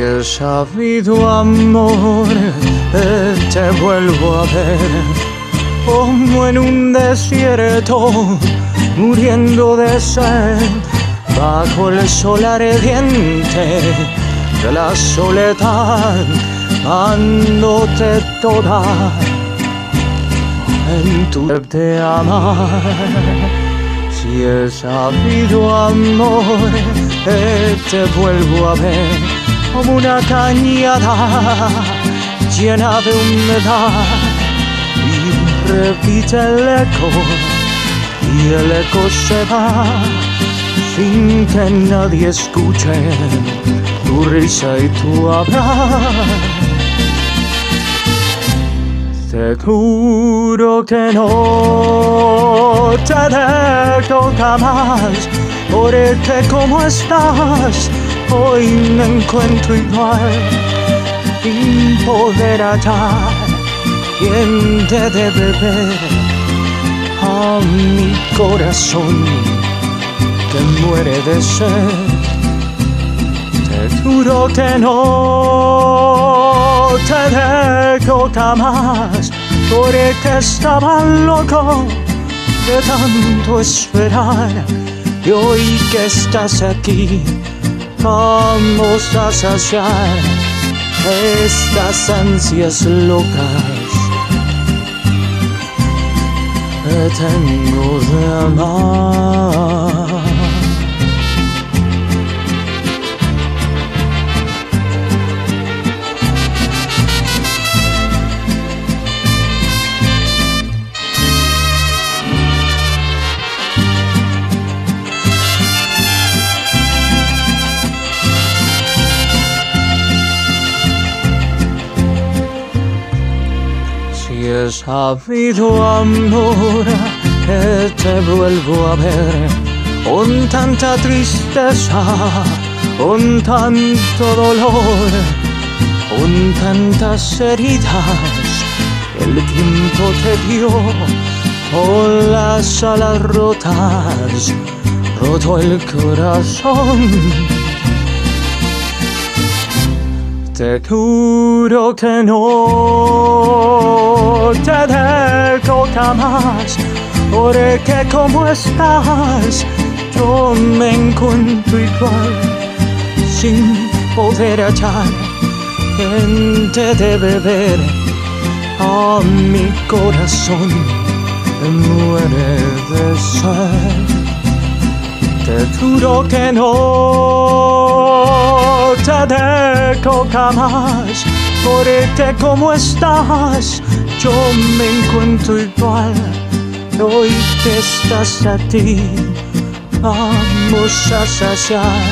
he sabido amor, te vuelvo a ver como en un desierto, muriendo de sed, bajo el sol ardiente de la soledad, dándote toda en tu de amar. Si he sabido amor, te vuelvo a ver como una cañada llena de humedad y repite el eco y el eco se va sin que nadie escuche tu risa y tu hablar. Te juro que no te dejo jamás porque como estás, hoy me encuentro igual, sin poder hallar quien te debe ver a mi corazón que muere de sed. Te juro que no te dejo jamás, porque estaba loco de tanto esperar. Y hoy que estás aquí, vamos a saciar estas ansias locas que tengo de amar. Sabido amor, que te vuelvo a ver con tanta tristeza, con tanto dolor, con tantas heridas. El tiempo te dio con las alas rotas, roto el corazón. Te juro que no te dejo jamás, porque como estás, yo me encuentro igual, sin poder hallar quien te debe ver. A mi corazón me muere de sed. Te juro que no te dejo jamás, porque como estás, yo me encuentro igual. Hoy que estás a ti, vamos a saciar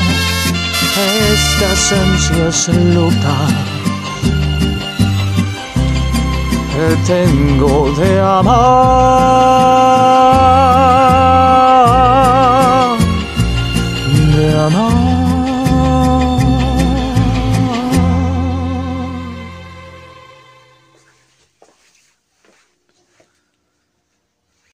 estas ansias locas que tengo de amar.